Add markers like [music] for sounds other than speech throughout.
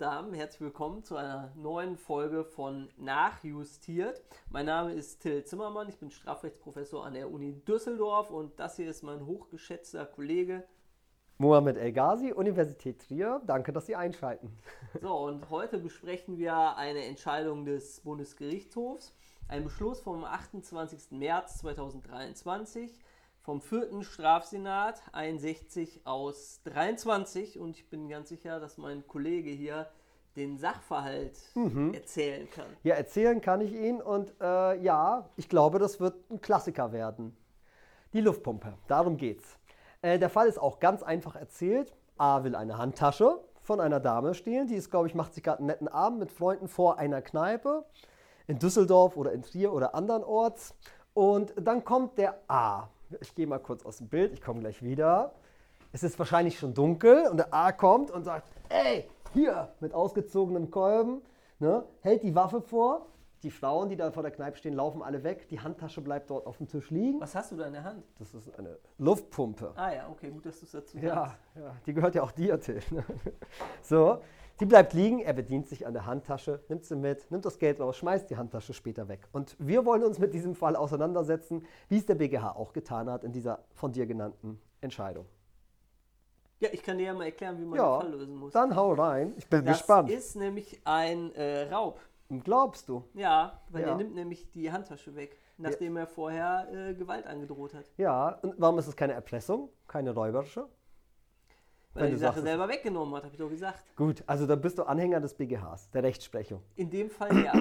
und Damen, herzlich willkommen zu einer neuen Folge von Nachjustiert. Mein Name ist Till Zimmermann, ich bin Strafrechtsprofessor an der Uni Düsseldorf und das hier ist mein hochgeschätzter Kollege Mohamed El Ghazi, Universität Trier. Danke, dass Sie einschalten. So, und heute besprechen wir eine Entscheidung des Bundesgerichtshofs, ein Beschluss vom 28. März 2023 vom 4. Strafsenat 61 aus 23 und ich bin ganz sicher, dass mein Kollege hier den Sachverhalt mhm. erzählen kann. Ja, erzählen kann ich ihn und äh, ja, ich glaube, das wird ein Klassiker werden. Die Luftpumpe, darum geht's. Äh, der Fall ist auch ganz einfach erzählt. A will eine Handtasche von einer Dame stehlen, die ist, glaube ich, macht sich gerade einen netten Abend mit Freunden vor einer Kneipe in Düsseldorf oder in Trier oder andernorts. Und dann kommt der A ich gehe mal kurz aus dem Bild, ich komme gleich wieder. Es ist wahrscheinlich schon dunkel und der A kommt und sagt, ey, hier, mit ausgezogenem Kolben, ne, hält die Waffe vor. Die Frauen, die da vor der Kneipe stehen, laufen alle weg. Die Handtasche bleibt dort auf dem Tisch liegen. Was hast du da in der Hand? Das ist eine Luftpumpe. Ah ja, okay, gut, dass du es dazu sagst. Ja, ja, die gehört ja auch dir, Till. Ne? [laughs] So, Sie bleibt liegen, er bedient sich an der Handtasche, nimmt sie mit, nimmt das Geld raus, schmeißt die Handtasche später weg. Und wir wollen uns mit diesem Fall auseinandersetzen, wie es der BGH auch getan hat in dieser von dir genannten Entscheidung. Ja, ich kann dir ja mal erklären, wie man ja, den Fall lösen muss. Dann hau rein, ich bin das gespannt. Das ist nämlich ein äh, Raub. Glaubst du? Ja, weil ja. er nimmt nämlich die Handtasche weg, nachdem ja. er vorher äh, Gewalt angedroht hat. Ja, und warum ist es keine Erpressung, keine räuberische? Weil er die Sache selber weggenommen hat, habe ich doch gesagt. Gut, also da bist du Anhänger des BGHs, der Rechtsprechung. In dem Fall [clears throat] ja.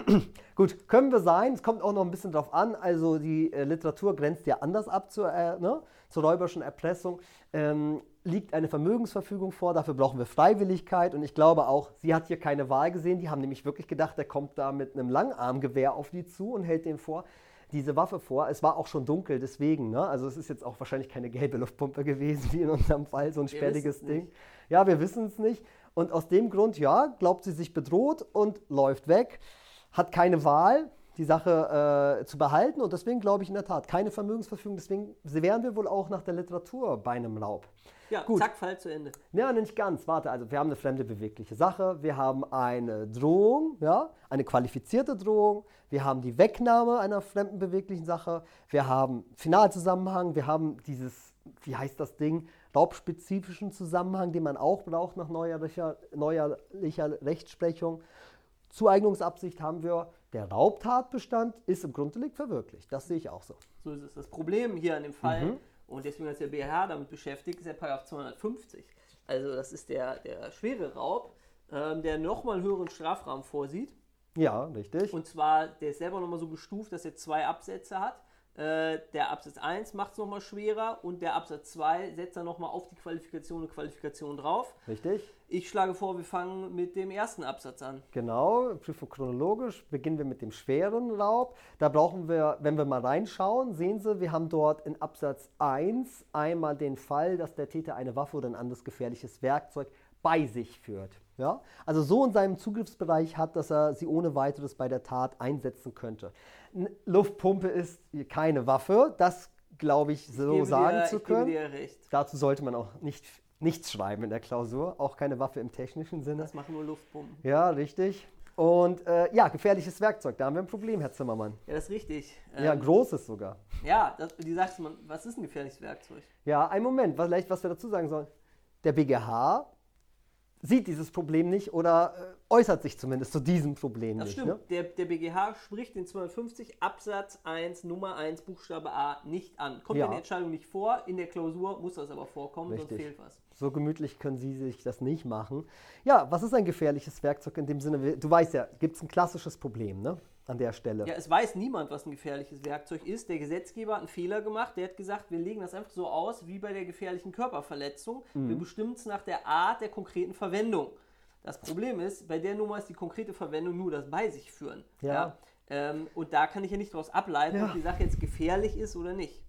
Gut, können wir sein. Es kommt auch noch ein bisschen drauf an. Also die äh, Literatur grenzt ja anders ab zur, äh, ne, zur räuberischen Erpressung. Ähm, liegt eine Vermögensverfügung vor, dafür brauchen wir Freiwilligkeit und ich glaube auch, sie hat hier keine Wahl gesehen. Die haben nämlich wirklich gedacht, der kommt da mit einem Langarmgewehr auf die zu und hält den vor diese Waffe vor. Es war auch schon dunkel, deswegen. Ne? Also es ist jetzt auch wahrscheinlich keine gelbe Luftpumpe gewesen, wie in unserem Fall, so ein sperriges Ding. Nicht. Ja, wir wissen es nicht. Und aus dem Grund, ja, glaubt sie sich bedroht und läuft weg, hat keine Wahl, die Sache äh, zu behalten. Und deswegen glaube ich in der Tat, keine Vermögensverfügung. Deswegen wären wir wohl auch nach der Literatur bei einem Raub. Ja, Gut. zack, Fall zu Ende. Ja, nicht ganz. Warte, also wir haben eine fremde bewegliche Sache, wir haben eine Drohung, ja, eine qualifizierte Drohung, wir haben die Wegnahme einer fremden beweglichen Sache, wir haben Finalzusammenhang, wir haben dieses, wie heißt das Ding, raubspezifischen Zusammenhang, den man auch braucht nach neuerlicher, neuerlicher Rechtsprechung. Zueignungsabsicht haben wir, der Raubtatbestand ist im Grunddelikt verwirklicht. Das sehe ich auch so. So ist es. Das Problem hier an dem Fall mhm und deswegen ist der BH damit beschäftigt, ist der Paragraph 250. Also das ist der, der schwere Raub, ähm, der nochmal höheren Strafrahmen vorsieht. Ja, richtig. Und zwar, der ist selber nochmal so gestuft, dass er zwei Absätze hat. Äh, der Absatz 1 macht es nochmal schwerer und der Absatz 2 setzt dann nochmal auf die Qualifikation und Qualifikation drauf. Richtig. Ich schlage vor, wir fangen mit dem ersten Absatz an. Genau, Prüfung chronologisch beginnen wir mit dem schweren Raub. Da brauchen wir, wenn wir mal reinschauen, sehen Sie, wir haben dort in Absatz 1 einmal den Fall, dass der Täter eine Waffe oder ein anderes gefährliches Werkzeug bei sich führt. Ja? Also so in seinem Zugriffsbereich hat, dass er sie ohne weiteres bei der Tat einsetzen könnte. Eine Luftpumpe ist keine Waffe, das glaube ich so ich sagen dir, zu können. Dazu sollte man auch nicht, nichts schreiben in der Klausur, auch keine Waffe im technischen Sinne. Das machen nur Luftpumpen. Ja, richtig. Und äh, ja, gefährliches Werkzeug, da haben wir ein Problem, Herr Zimmermann. Ja, das ist richtig. Ja, ähm, großes sogar. Ja, das, die sagst man, was ist ein gefährliches Werkzeug? Ja, ein Moment, vielleicht was wir dazu sagen sollen. Der BGH sieht dieses Problem nicht oder äh, äußert sich zumindest zu diesem Problem das nicht. Das stimmt. Ne? Der, der BGH spricht den 250 Absatz 1 Nummer 1 Buchstabe A nicht an. Kommt ja. in der Entscheidung nicht vor, in der Klausur muss das aber vorkommen, Richtig. sonst fehlt was. So gemütlich können Sie sich das nicht machen. Ja, was ist ein gefährliches Werkzeug in dem Sinne? Du weißt ja, gibt es ein klassisches Problem, ne? an der Stelle. Ja, es weiß niemand, was ein gefährliches Werkzeug ist. Der Gesetzgeber hat einen Fehler gemacht. Der hat gesagt, wir legen das einfach so aus wie bei der gefährlichen Körperverletzung. Mhm. Wir bestimmen es nach der Art der konkreten Verwendung. Das Problem ist, bei der Nummer ist die konkrete Verwendung nur das bei sich führen. Ja. ja? Ähm, und da kann ich ja nicht daraus ableiten, ja. ob die Sache jetzt gefährlich ist oder nicht.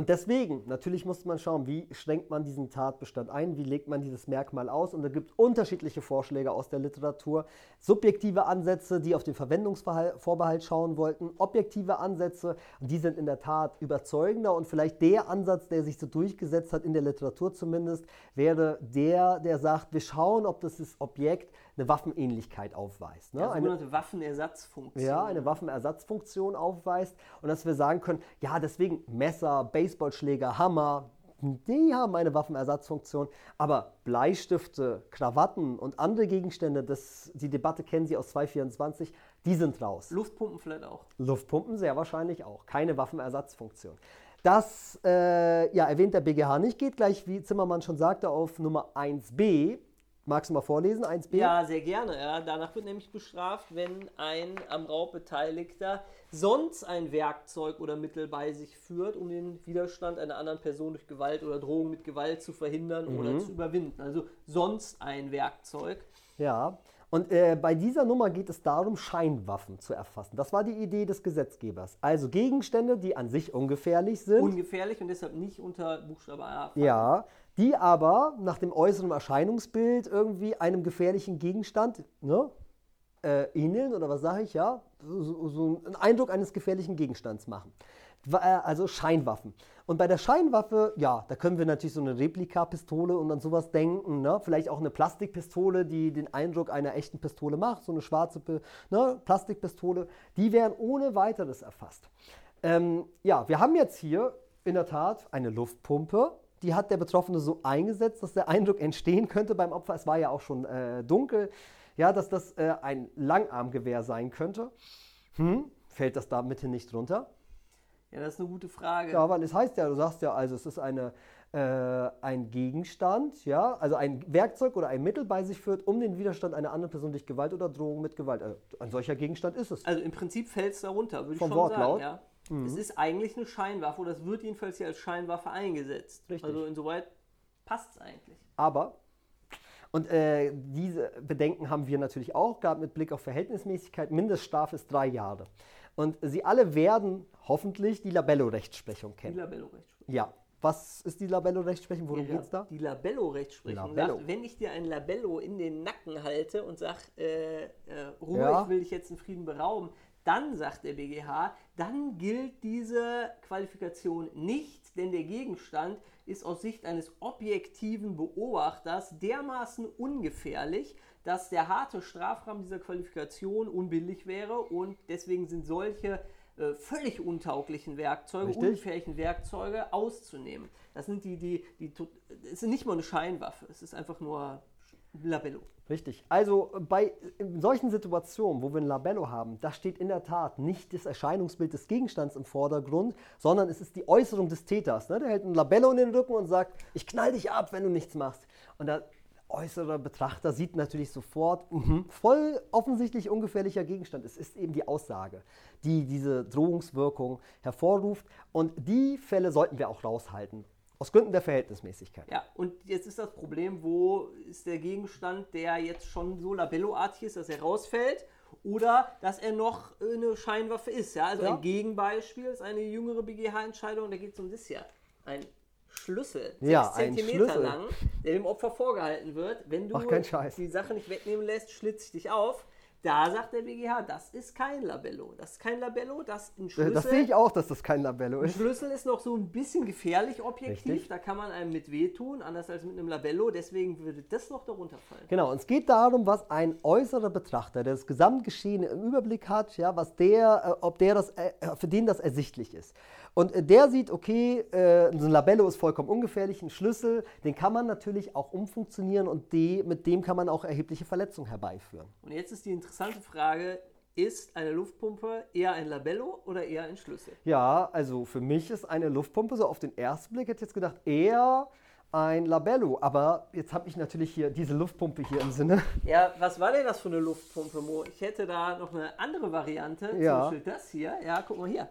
Und deswegen, natürlich muss man schauen, wie schränkt man diesen Tatbestand ein, wie legt man dieses Merkmal aus. Und da gibt es unterschiedliche Vorschläge aus der Literatur. Subjektive Ansätze, die auf den Verwendungsvorbehalt schauen wollten, objektive Ansätze, die sind in der Tat überzeugender. Und vielleicht der Ansatz, der sich so durchgesetzt hat, in der Literatur zumindest, wäre der, der sagt, wir schauen, ob das Objekt eine Waffenähnlichkeit aufweist. Ne? Ja, eine, sogenannte Waffenersatzfunktion. ja, eine Waffenersatzfunktion aufweist und dass wir sagen können, ja, deswegen Messer, Baseballschläger, Hammer, die haben eine Waffenersatzfunktion, aber Bleistifte, Krawatten und andere Gegenstände, das, die Debatte kennen Sie aus 224, die sind raus. Luftpumpen vielleicht auch. Luftpumpen sehr wahrscheinlich auch, keine Waffenersatzfunktion. Das äh, ja, erwähnt der BGH nicht, geht gleich, wie Zimmermann schon sagte, auf Nummer 1b. Magst du mal vorlesen, 1b? Ja, sehr gerne. Ja. Danach wird nämlich bestraft, wenn ein am Raub Beteiligter sonst ein Werkzeug oder Mittel bei sich führt, um den Widerstand einer anderen Person durch Gewalt oder Drohung mit Gewalt zu verhindern oder zu überwinden. Also sonst ein Werkzeug. Ja, und äh, bei dieser Nummer geht es darum, Scheinwaffen zu erfassen. Das war die Idee des Gesetzgebers. Also Gegenstände, die an sich ungefährlich sind. Ungefährlich und deshalb nicht unter Buchstabe A. fallen. ja, die aber nach dem äußeren Erscheinungsbild irgendwie einem gefährlichen Gegenstand ne, äh, ähneln oder was sage ich, ja, so, so einen Eindruck eines gefährlichen Gegenstands machen. Äh, Also Scheinwaffen. Und bei der Scheinwaffe, ja, da können wir natürlich so eine Replikapistole und an sowas denken. Ne? Vielleicht auch eine Plastikpistole, die den Eindruck einer echten Pistole macht. So eine schwarze ne? Plastikpistole. Die werden ohne weiteres erfasst. Ähm, ja, wir haben jetzt hier in der Tat eine Luftpumpe. Die hat der Betroffene so eingesetzt, dass der Eindruck entstehen könnte beim Opfer. Es war ja auch schon äh, dunkel. Ja, dass das äh, ein Langarmgewehr sein könnte. Hm? Fällt das da mithin nicht runter? Ja, das ist eine gute Frage. Ja, weil es heißt ja, du sagst ja, also es ist eine, äh, ein Gegenstand, ja, also ein Werkzeug oder ein Mittel bei sich führt, um den Widerstand einer anderen Person durch Gewalt oder Drohung mit Gewalt. Äh, ein solcher Gegenstand ist es. Also im Prinzip fällt es darunter, würde ich Vom schon Wortlaut? sagen. Ja. Es ist eigentlich eine Scheinwaffe oder es wird jedenfalls hier als Scheinwaffe eingesetzt. Richtig. Also insoweit passt es eigentlich. Aber, und äh, diese Bedenken haben wir natürlich auch, gerade mit Blick auf Verhältnismäßigkeit, Mindeststrafe ist drei Jahre. Und sie alle werden hoffentlich die Labello-Rechtsprechung Die kennen. Labello-Rechtsprechung. Ja. Was ist die Labello-Rechtsprechung? Worum Ja, geht's da? Die Labello-Rechtsprechung Labello. sagt, wenn ich dir ein Labello in den Nacken halte und sag, äh, äh, Ruhe, Ja. ich will dich jetzt in Frieden berauben, dann sagt der BGH, dann gilt diese Qualifikation nicht, denn der Gegenstand ist aus Sicht eines objektiven Beobachters dermaßen ungefährlich, dass der harte Strafrahmen dieser Qualifikation unbillig wäre und deswegen sind solche äh, völlig untauglichen Werkzeuge, Richtig. ungefährlichen Werkzeuge auszunehmen. Das sind die, die, die, to- es ist nicht mal eine Scheinwaffe, es ist einfach nur Labello. Richtig. Also bei in solchen Situationen, wo wir ein Labello haben, da steht in der Tat nicht das Erscheinungsbild des Gegenstands im Vordergrund, sondern es ist die Äußerung des Täters. Ne? Der hält ein Labello in den Rücken und sagt, ich knall dich ab, wenn du nichts machst. Und der äußere Betrachter sieht natürlich sofort, mhm, voll offensichtlich ungefährlicher Gegenstand. Es ist eben die Aussage, die diese Drohungswirkung hervorruft. Und die Fälle sollten wir auch raushalten. Aus Gründen der Verhältnismäßigkeit. Ja, und jetzt ist das Problem, wo ist der Gegenstand, der jetzt schon so labelloartig ist, dass er rausfällt oder dass er noch eine Scheinwaffe ist. Ja? Also Ja. ein Gegenbeispiel ist eine jüngere BGH-Entscheidung, da geht es um das hier. Ein Schlüssel, Ja, sechs ein Zentimeter Schlüssel. lang, der dem Opfer vorgehalten wird. Wenn du Ach, die Sache nicht wegnehmen lässt, schlitze ich dich auf. Da sagt der BGH, das ist kein Labello. Das ist kein Labello, das ist ein Schlüssel. Das sehe ich auch, dass das kein Labello Ein ist. Schlüssel ist noch so ein bisschen gefährlich objektiv, Richtig. da kann man einem mit wehtun, anders als mit einem Labello, deswegen würde das noch darunter fallen. Genau, und es geht darum, was ein äußerer Betrachter, der das Gesamtgeschehene im Überblick hat, ja, was der, äh, ob der das, äh, für den das ersichtlich ist. Und äh, der sieht, okay, äh, so ein Labello ist vollkommen ungefährlich, ein Schlüssel, den kann man natürlich auch umfunktionieren und die, mit dem kann man auch erhebliche Verletzungen herbeiführen. Und jetzt ist die interessante Frage, ist eine Luftpumpe eher ein Labello oder eher ein Schlüssel? Ja, also für mich ist eine Luftpumpe so auf den ersten Blick, hätte ich jetzt gedacht, eher ein Labello. Aber jetzt habe ich natürlich hier diese Luftpumpe hier im Sinne. [laughs] Ja, was war denn das für eine Luftpumpe, Mo? Ich hätte da noch eine andere Variante, Ja. zum Beispiel das hier. Ja, guck mal hier.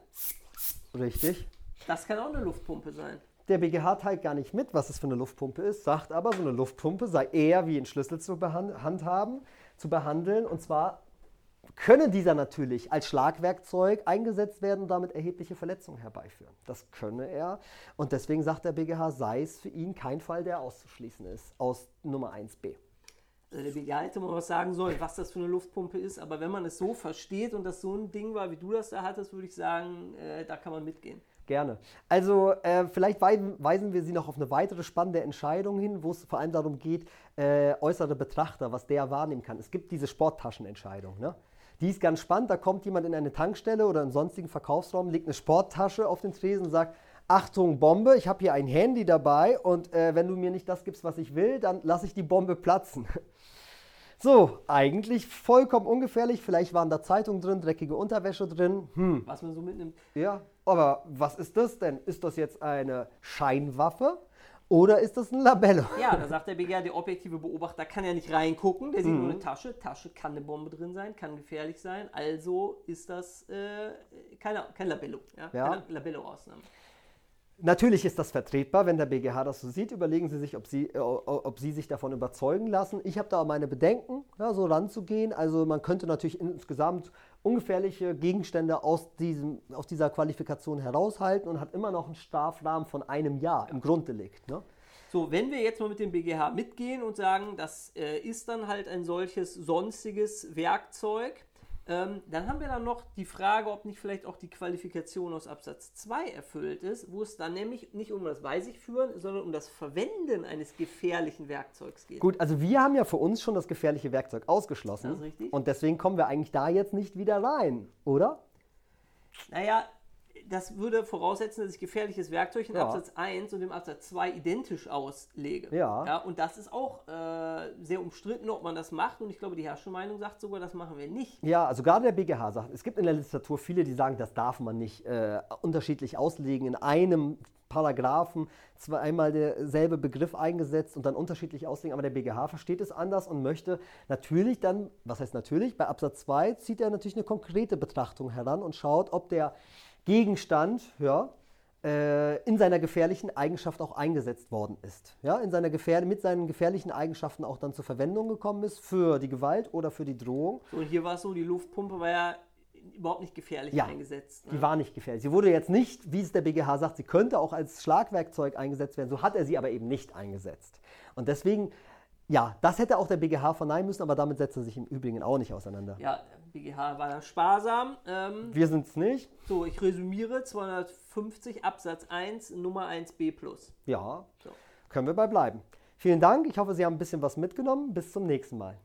Richtig. Das kann auch eine Luftpumpe sein. Der BGH teilt gar nicht mit, was es für eine Luftpumpe ist, sagt aber, so eine Luftpumpe sei eher wie ein Schlüssel zu handhaben, zu behandeln. Und zwar könne dieser natürlich als Schlagwerkzeug eingesetzt werden und damit erhebliche Verletzungen herbeiführen. Das könne er. Und deswegen sagt der BGH, sei es für ihn kein Fall, der auszuschließen ist aus Nummer 1b. Also der BGH hätte mal was sagen sollen, was das für eine Luftpumpe ist, aber wenn man es so versteht und das so ein Ding war, wie du das da hattest, würde ich sagen, äh, da kann man mitgehen. Gerne. Also äh, vielleicht weisen, weisen, wir Sie noch auf eine weitere spannende Entscheidung hin, wo es vor allem darum geht, äh, äußere Betrachter, was der wahrnehmen kann. Es gibt diese Sporttaschenentscheidung. Ne? Die ist ganz spannend. Da kommt jemand in eine Tankstelle oder einen sonstigen Verkaufsraum, legt eine Sporttasche auf den Tresen und sagt, Achtung, Bombe, ich habe hier ein Handy dabei und äh, wenn du mir nicht das gibst, was ich will, dann lasse ich die Bombe platzen. So, eigentlich vollkommen ungefährlich. Vielleicht waren da Zeitungen drin, dreckige Unterwäsche drin. Hm. Was man so mitnimmt. Ja, aber was ist das denn? Ist das jetzt eine Scheinwaffe? Oder ist das ein Labello? Ja, da sagt der BGH, der objektive Beobachter kann ja nicht reingucken, der sieht mhm. nur eine Tasche. Tasche kann eine Bombe drin sein, kann gefährlich sein. Also ist das äh, keine, kein Labello. Ja? ja. Keine Labello-Ausnahme. Natürlich ist das vertretbar, wenn der BGH das so sieht. Überlegen Sie sich, ob Sie, äh, ob Sie sich davon überzeugen lassen. Ich habe da meine Bedenken, ja, so ranzugehen. Also man könnte natürlich insgesamt ungefährliche Gegenstände aus, diesem, aus dieser Qualifikation heraushalten und hat immer noch einen Strafrahmen von einem Jahr im Grunddelikt. Ne? So, wenn wir jetzt mal mit dem BGH mitgehen und sagen, das äh, ist dann halt ein solches sonstiges Werkzeug, ähm, dann haben wir dann noch die Frage, ob nicht vielleicht auch die Qualifikation aus Absatz 2 erfüllt ist, wo es dann nämlich nicht um das Bei sich führen, sondern um das Verwenden eines gefährlichen Werkzeugs geht. Gut, also wir haben ja für uns schon das gefährliche Werkzeug ausgeschlossen. Das ist richtig. Und deswegen kommen wir eigentlich da jetzt nicht wieder rein, oder? Naja, das würde voraussetzen, dass ich gefährliches Werkzeug in ja. Absatz 1 und im Absatz 2 identisch auslege. Ja. ja und das ist auch äh, sehr umstritten, ob man das macht. Und ich glaube, die Herrschermeinung sagt sogar, das machen wir nicht. Ja, also gerade der BGH sagt, es gibt in der Literatur viele, die sagen, das darf man nicht äh, unterschiedlich auslegen. In einem Paragraphen zweimal derselbe Begriff eingesetzt und dann unterschiedlich auslegen, aber der BGH versteht es anders und möchte natürlich dann, was heißt natürlich, bei Absatz 2 zieht er natürlich eine konkrete Betrachtung heran und schaut, ob der Gegenstand ja, äh, in seiner gefährlichen Eigenschaft auch eingesetzt worden ist. Ja, in seiner Gefähr mit seinen gefährlichen Eigenschaften auch dann zur Verwendung gekommen ist für die Gewalt oder für die Drohung. So, und hier war es so, die Luftpumpe war ja überhaupt nicht gefährlich ja, eingesetzt. Ne? Die war nicht gefährlich. Sie wurde jetzt nicht, wie es der BGH sagt, sie könnte auch als Schlagwerkzeug eingesetzt werden. So hat er sie aber eben nicht eingesetzt. Und deswegen ja, das hätte auch der BGH verneinen müssen, aber damit setzt er sich im Übrigen auch nicht auseinander. Ja, BGH war da sparsam. Ähm, Wir sind es nicht. So, ich resümiere 250 Absatz 1 Nummer 1b plus. Ja, so. können wir bei bleiben. Vielen Dank. Ich hoffe, Sie haben ein bisschen was mitgenommen. Bis zum nächsten Mal.